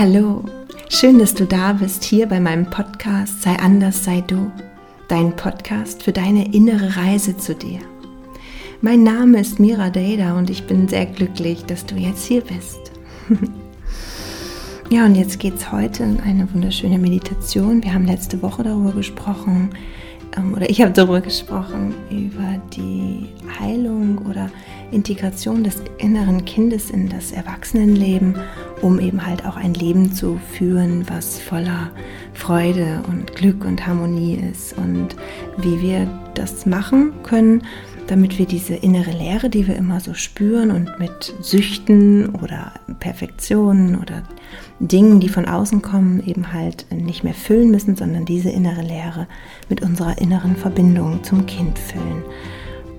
Hallo. Schön, dass du da bist hier bei meinem Podcast Sei anders, sei du. Dein Podcast für deine innere Reise zu dir. Mein Name ist Mira Dada und ich bin sehr glücklich, dass du jetzt hier bist. ja, und jetzt geht es heute in eine wunderschöne Meditation. Wir haben letzte Woche darüber gesprochen, ähm, oder ich habe darüber gesprochen, über die Heilung oder Integration des inneren Kindes in das Erwachsenenleben, um eben halt auch ein Leben zu führen, was voller Freude und Glück und Harmonie ist und wie wir das machen können, damit wir diese innere Leere, die wir immer so spüren und mit Süchten oder Perfektionen oder Dingen, die von außen kommen, eben halt nicht mehr füllen müssen, sondern diese innere Leere mit unserer inneren Verbindung zum Kind füllen.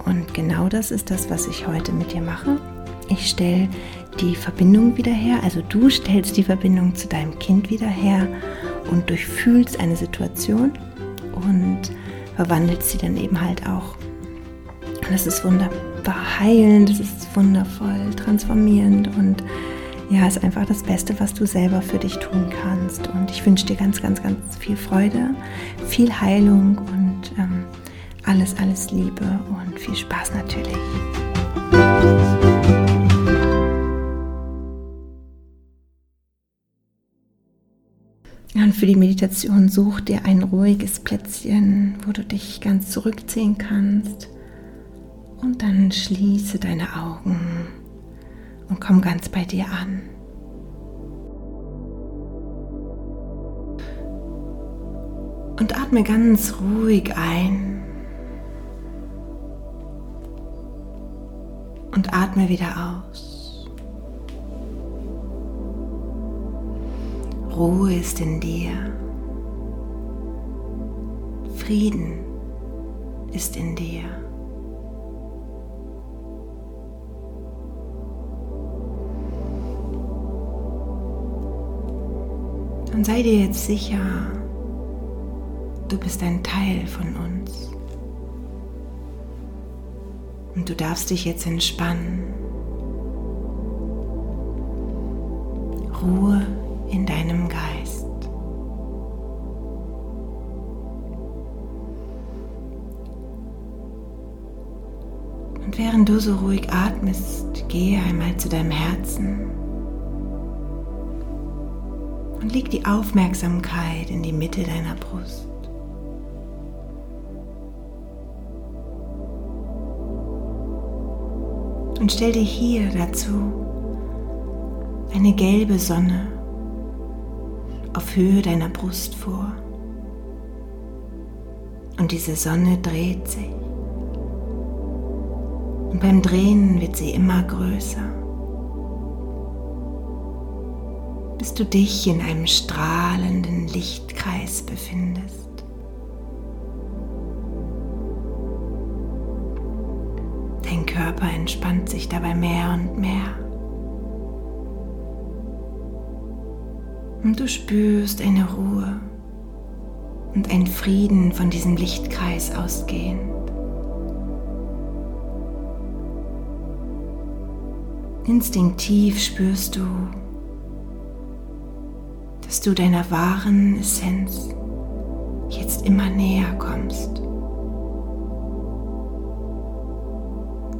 Und genau das ist das, was ich heute mit dir mache. Ich stelle die Verbindung wieder her, also du stellst die Verbindung zu deinem Kind wieder her und durchfühlst eine Situation und verwandelst sie dann eben halt auch. Und das ist wunderbar heilend, das ist wundervoll transformierend und ja, ist einfach das Beste, was du selber für dich tun kannst. Und ich wünsche dir ganz, ganz, ganz viel Freude, viel Heilung und ähm, alles, alles Liebe und viel Spaß natürlich. Für die Meditation such dir ein ruhiges Plätzchen, wo du dich ganz zurückziehen kannst. Und dann schließe deine Augen und komm ganz bei dir an. Und atme ganz ruhig ein und atme wieder aus. Ruhe ist in dir. Frieden ist in dir. Und sei dir jetzt sicher, du bist ein Teil von uns. Und du darfst dich jetzt entspannen. Ruhe in deinem Geist. Und während du so ruhig atmest, gehe einmal zu deinem Herzen und leg die Aufmerksamkeit in die Mitte deiner Brust. Und stell dir hier dazu eine gelbe Sonne auf Höhe deiner Brust vor. Und diese Sonne dreht sich. Und beim Drehen wird sie immer größer. bis du dich in einem strahlenden Lichtkreis befindest. Dein Körper entspannt sich dabei mehr und mehr. Und du spürst eine Ruhe und einen Frieden von diesem Lichtkreis ausgehend. Instinktiv spürst du, dass du deiner wahren Essenz jetzt immer näher kommst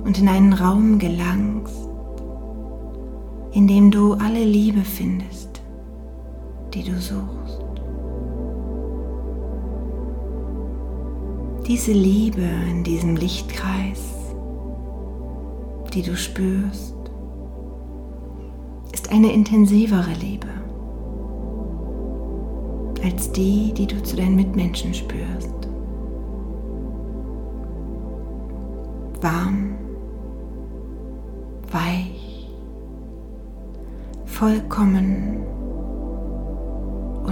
und in einen Raum gelangst, in dem du alle Liebe findest, die du suchst. Diese Liebe in diesem Lichtkreis, die du spürst, ist eine intensivere Liebe als die, die du zu deinen Mitmenschen spürst. Warm, weich, vollkommen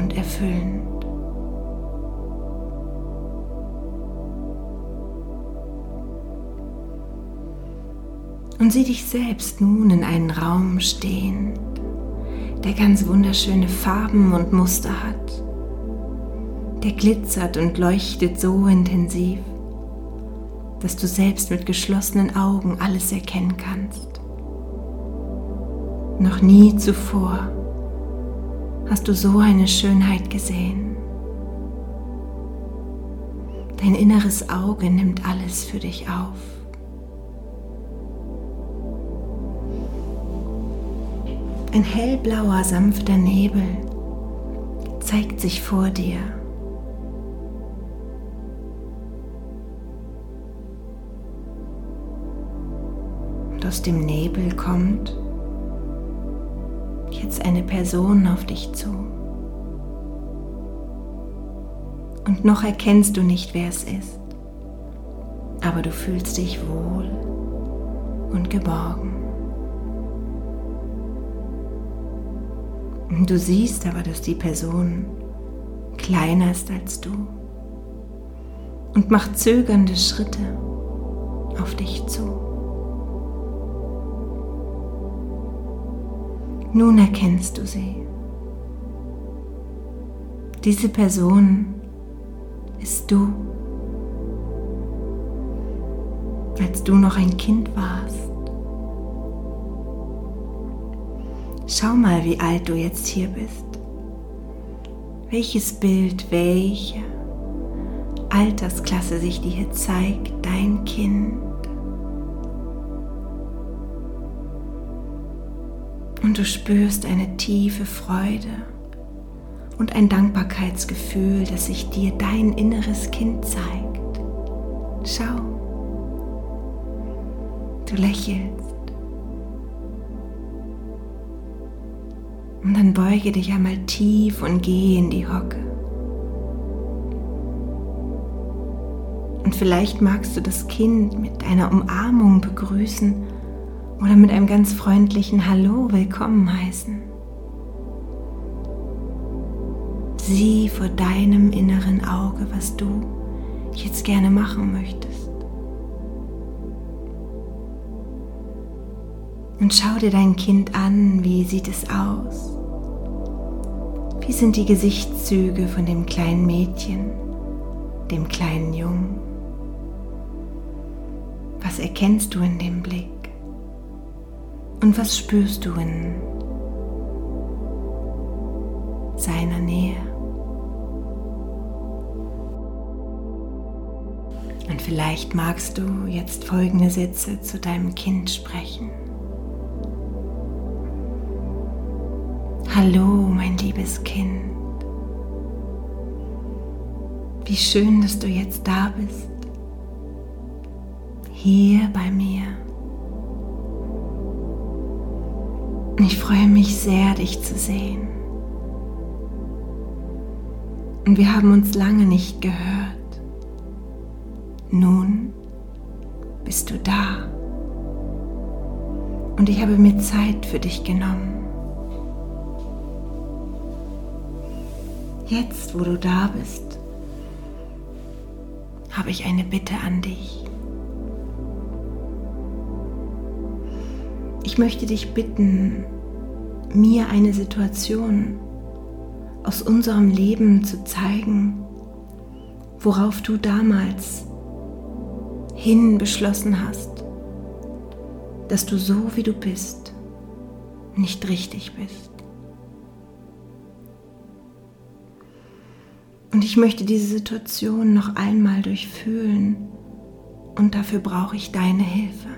und erfüllend. Und sieh dich selbst nun in einen Raum stehen, der ganz wunderschöne Farben und Muster hat der glitzert und leuchtet so intensiv, dass du selbst mit geschlossenen Augen alles erkennen kannst. Noch nie zuvor hast du so eine Schönheit gesehen. Dein inneres Auge nimmt alles für dich auf. Ein hellblauer, sanfter Nebel zeigt sich vor dir. Und aus dem Nebel kommt jetzt eine Person auf dich zu. Und noch erkennst du nicht, wer es ist, aber du fühlst dich wohl und geborgen. Du siehst aber, dass die Person kleiner ist als du und macht zögernde Schritte auf dich zu. Nun erkennst du sie. Diese Person ist du, als du noch ein Kind warst. Schau mal, wie alt du jetzt hier bist. Welches Bild, welche Altersklasse sich dir zeigt, dein Kind. Und du spürst eine tiefe Freude und ein Dankbarkeitsgefühl, das sich dir dein inneres Kind zeigt. Schau, du lächelst. Und dann beuge dich einmal tief und geh in die Hocke. Und vielleicht magst du das Kind mit einer Umarmung begrüßen oder mit einem ganz freundlichen Hallo willkommen heißen. Sieh vor deinem inneren Auge, was du jetzt gerne machen möchtest. Und schau dir dein Kind an, wie sieht es aus? Wie sind die Gesichtszüge von dem kleinen Mädchen, dem kleinen Jungen? Was erkennst du in dem Blick? Und was spürst du in seiner Nähe? Und vielleicht magst du jetzt folgende Sätze zu deinem Kind sprechen. Hallo, mein liebes Kind. Wie schön, dass du jetzt da bist. Hier bei mir. Ich freue mich sehr, dich zu sehen. Und wir haben uns lange nicht gehört. Nun bist du da. Und ich habe mir Zeit für dich genommen. Jetzt, wo du da bist, habe ich eine Bitte an dich. Ich möchte dich bitten, mir eine Situation aus unserem Leben zu zeigen, worauf du damals hin beschlossen hast, dass du so wie du bist nicht richtig bist. Und ich möchte diese Situation noch einmal durchfühlen und dafür brauche ich deine Hilfe.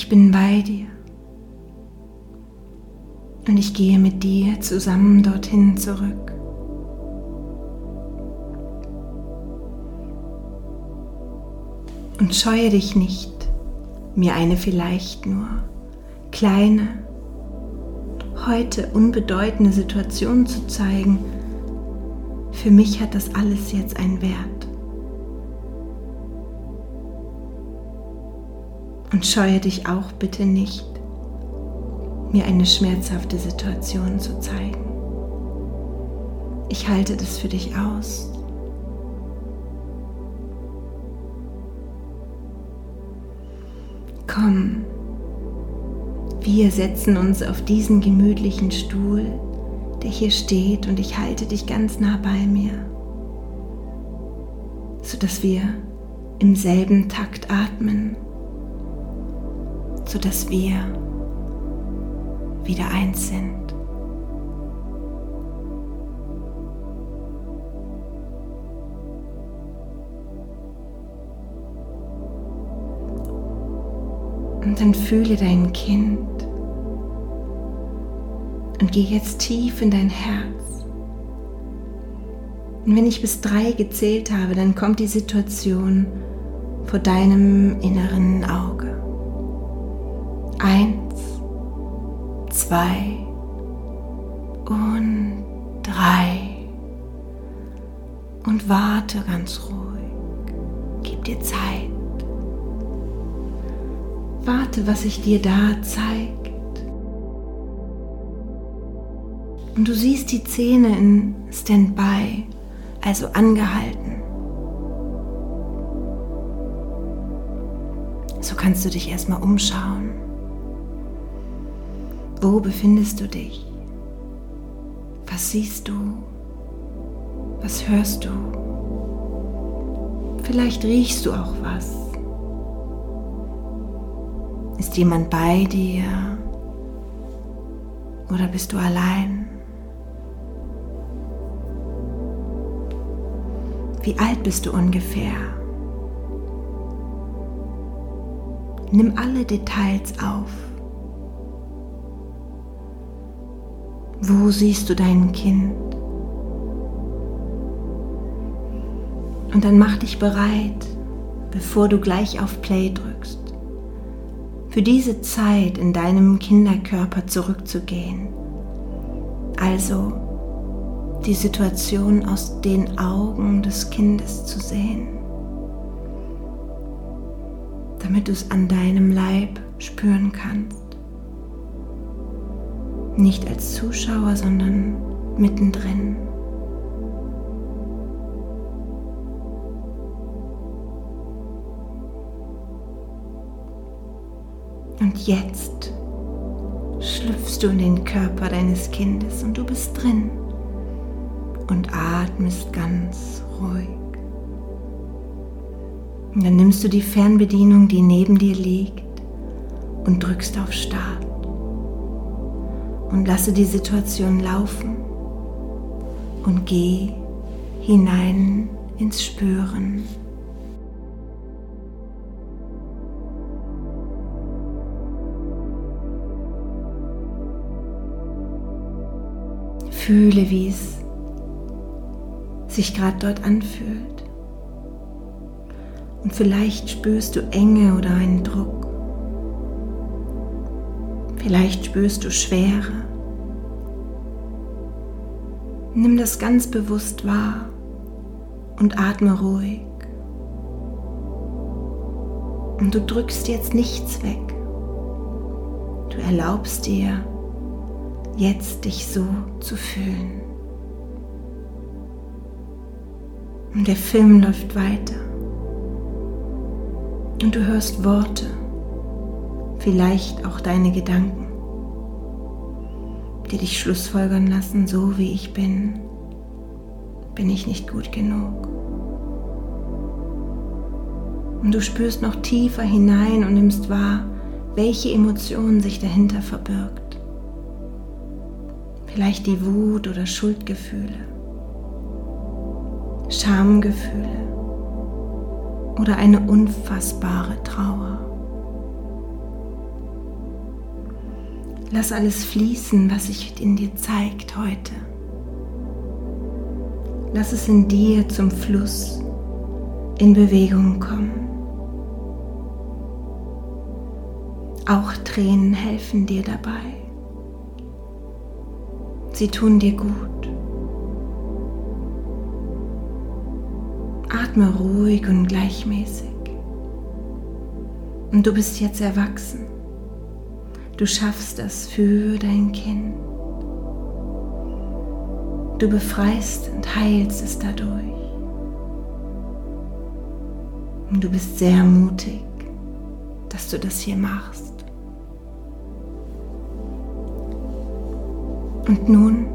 Ich bin bei dir und ich gehe mit dir zusammen dorthin zurück. Und scheue dich nicht, mir eine vielleicht nur kleine heute unbedeutende Situation zu zeigen, für mich hat das alles jetzt einen Wert. Und scheue dich auch bitte nicht, mir eine schmerzhafte Situation zu zeigen. Ich halte das für dich aus. Komm, wir setzen uns auf diesen gemütlichen Stuhl, der hier steht und ich halte dich ganz nah bei mir, sodass wir im selben Takt atmen, sodass wir wieder eins sind. Und dann fühle dein Kind und geh jetzt tief in dein Herz. Und wenn ich bis drei gezählt habe, dann kommt die Situation vor deinem inneren Auge. Eins, zwei und drei. Und warte ganz ruhig. Gib dir Zeit. Warte, was sich dir da zeigt. Und du siehst die Zähne in Standby, also angehalten. So kannst du dich erstmal umschauen. Wo befindest du dich? Was siehst du? Was hörst du? Vielleicht riechst du auch was. Ist jemand bei dir? Oder bist du allein? Wie alt bist du ungefähr? Nimm alle Details auf. Wo siehst du dein Kind? Und dann mach dich bereit, bevor du gleich auf Play drückst für diese Zeit in deinem Kinderkörper zurückzugehen. Also die Situation aus den Augen des Kindes zu sehen, damit du es an deinem Leib spüren kannst. Nicht als Zuschauer, sondern mittendrin. Und jetzt schlüpfst du in den Körper deines Kindes und du bist drin und atmest ganz ruhig. Und dann nimmst du die Fernbedienung, die neben dir liegt, und drückst auf Start. Und lasse die Situation laufen und geh hinein ins Spüren. Fühle, wie es sich gerade dort anfühlt. Und vielleicht spürst du Enge oder einen Druck. Vielleicht spürst du Schwere. Nimm das ganz bewusst wahr und atme ruhig. Und du drückst jetzt nichts weg. Du erlaubst dir, jetzt dich so zu fühlen. Und der Film läuft weiter. Und du hörst Worte, vielleicht auch deine Gedanken, die dich schlussfolgern lassen, so wie ich bin, bin ich nicht gut genug. Und du spürst noch tiefer hinein und nimmst wahr, welche Emotion sich dahinter verbirgt vielleicht die Wut oder Schuldgefühle, Schamgefühle oder eine unfassbare Trauer. Lass alles fließen, was sich in dir zeigt heute. Lass es in dir zum Fluss in Bewegung kommen. Auch Tränen helfen dir dabei. Sie tun dir gut. Atme ruhig und gleichmäßig. Und du bist jetzt erwachsen. Du schaffst das für dein Kind. Du befreist und heilst es dadurch. Und du bist sehr mutig, dass du das hier machst. Und nun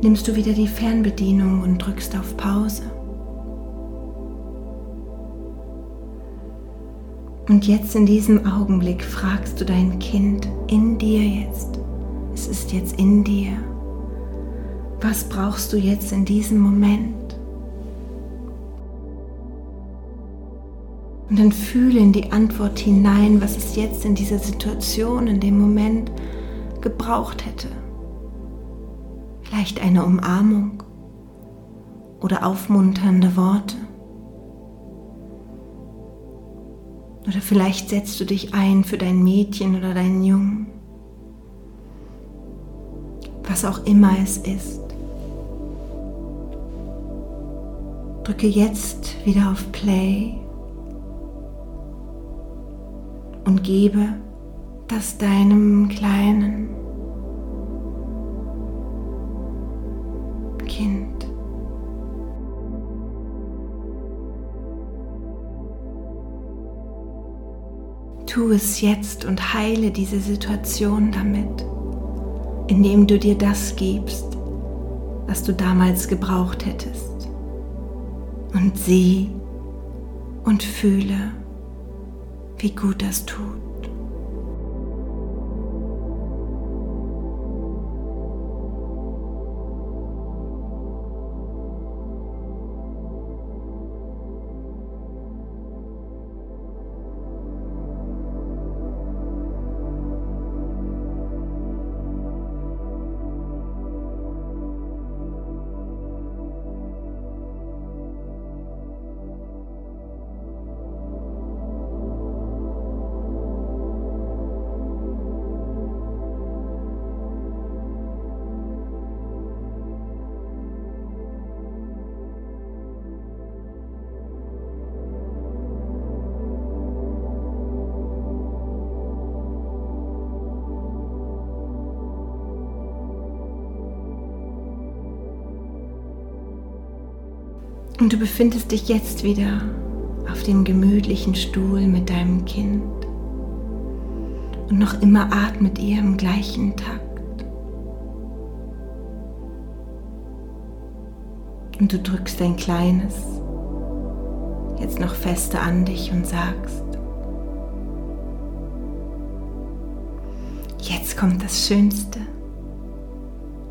nimmst du wieder die Fernbedienung und drückst auf Pause. Und jetzt in diesem Augenblick fragst du dein Kind in dir jetzt. Es ist jetzt in dir. Was brauchst du jetzt in diesem Moment? Und dann fühle in die Antwort hinein, was es jetzt in dieser Situation, in dem Moment gebraucht hätte. Vielleicht eine Umarmung oder aufmunternde Worte. Oder vielleicht setzt du dich ein für dein Mädchen oder deinen Jungen. Was auch immer es ist. Drücke jetzt wieder auf Play und gebe das deinem kleinen Kind. Tu es jetzt und heile diese Situation damit, indem du dir das gibst, was du damals gebraucht hättest. Und sieh und fühle, wie gut das tut. Und du befindest dich jetzt wieder auf dem gemütlichen Stuhl mit deinem Kind. Und noch immer atmet ihr im gleichen Takt. Und du drückst dein Kleines jetzt noch fester an dich und sagst, jetzt kommt das Schönste.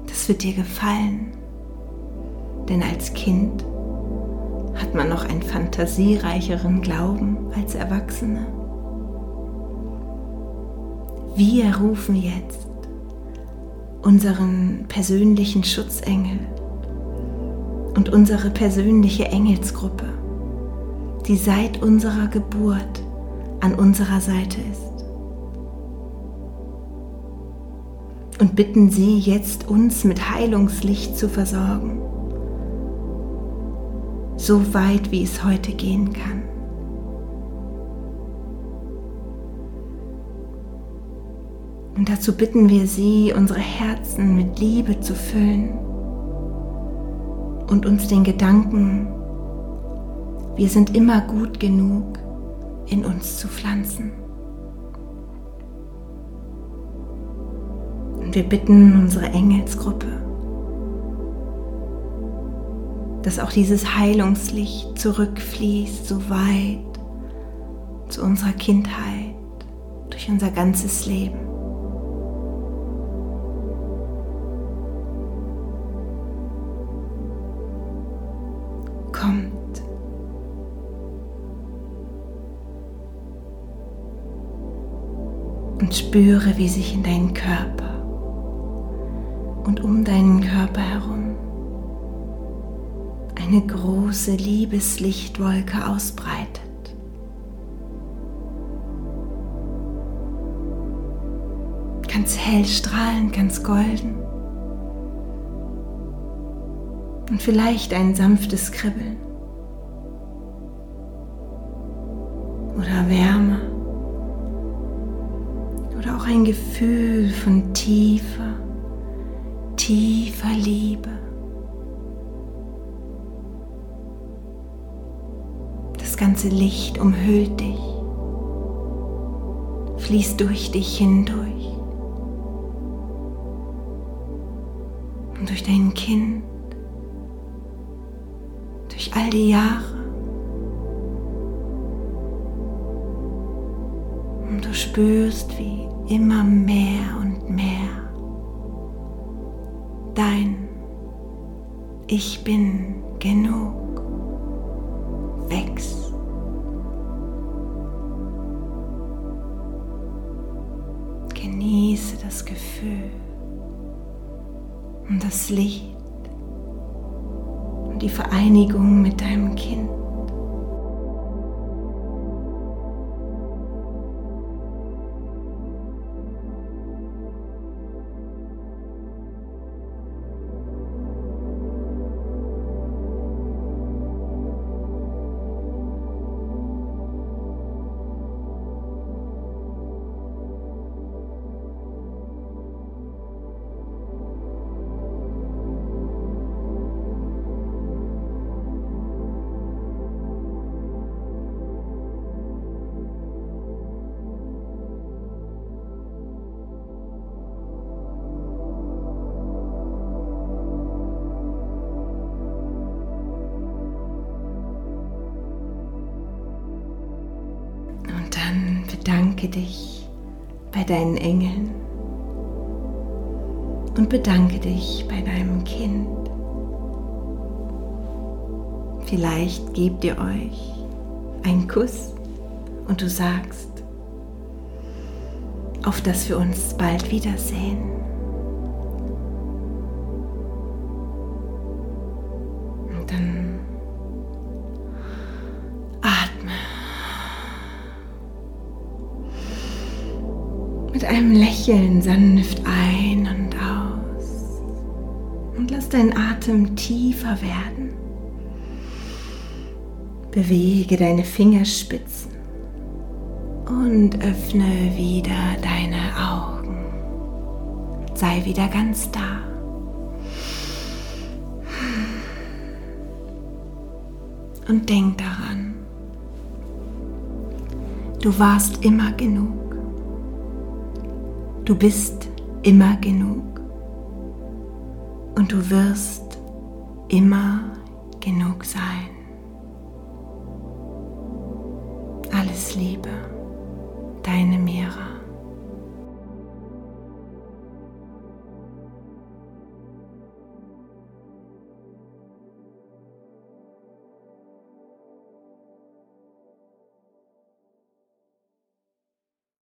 Das wird dir gefallen. Denn als Kind man noch einen fantasiereicheren Glauben als Erwachsene? Wir rufen jetzt unseren persönlichen Schutzengel und unsere persönliche Engelsgruppe, die seit unserer Geburt an unserer Seite ist. Und bitten sie jetzt uns mit Heilungslicht zu versorgen so weit, wie es heute gehen kann. Und dazu bitten wir Sie, unsere Herzen mit Liebe zu füllen und uns den Gedanken, wir sind immer gut genug, in uns zu pflanzen. Und wir bitten unsere Engelsgruppe, dass auch dieses Heilungslicht zurückfließt, so weit zu unserer Kindheit, durch unser ganzes Leben. Kommt. Und spüre, wie sich in deinen Körper und um deinen Körper herum eine große Liebeslichtwolke ausbreitet. Ganz hell strahlend, ganz golden. Und vielleicht ein sanftes Kribbeln. Oder Wärme. Oder auch ein Gefühl von tiefer, tiefer Liebe. Ganze Licht umhüllt dich, fließt durch dich hindurch und durch dein Kind, durch all die Jahre. spürst, wie immer mehr und mehr dein Ich bin genug bedanke dich bei deinen Engeln und bedanke dich bei deinem Kind. Vielleicht gebt ihr euch einen Kuss und du sagst, auf dass wir uns bald wiedersehen. Lächeln sanft ein und aus und lass deinen Atem tiefer werden. Bewege deine Fingerspitzen und öffne wieder deine Augen. Sei wieder ganz da. Und denk daran, du warst immer genug. Du bist immer genug und du wirst immer genug sein. Alles Liebe, deine Mira.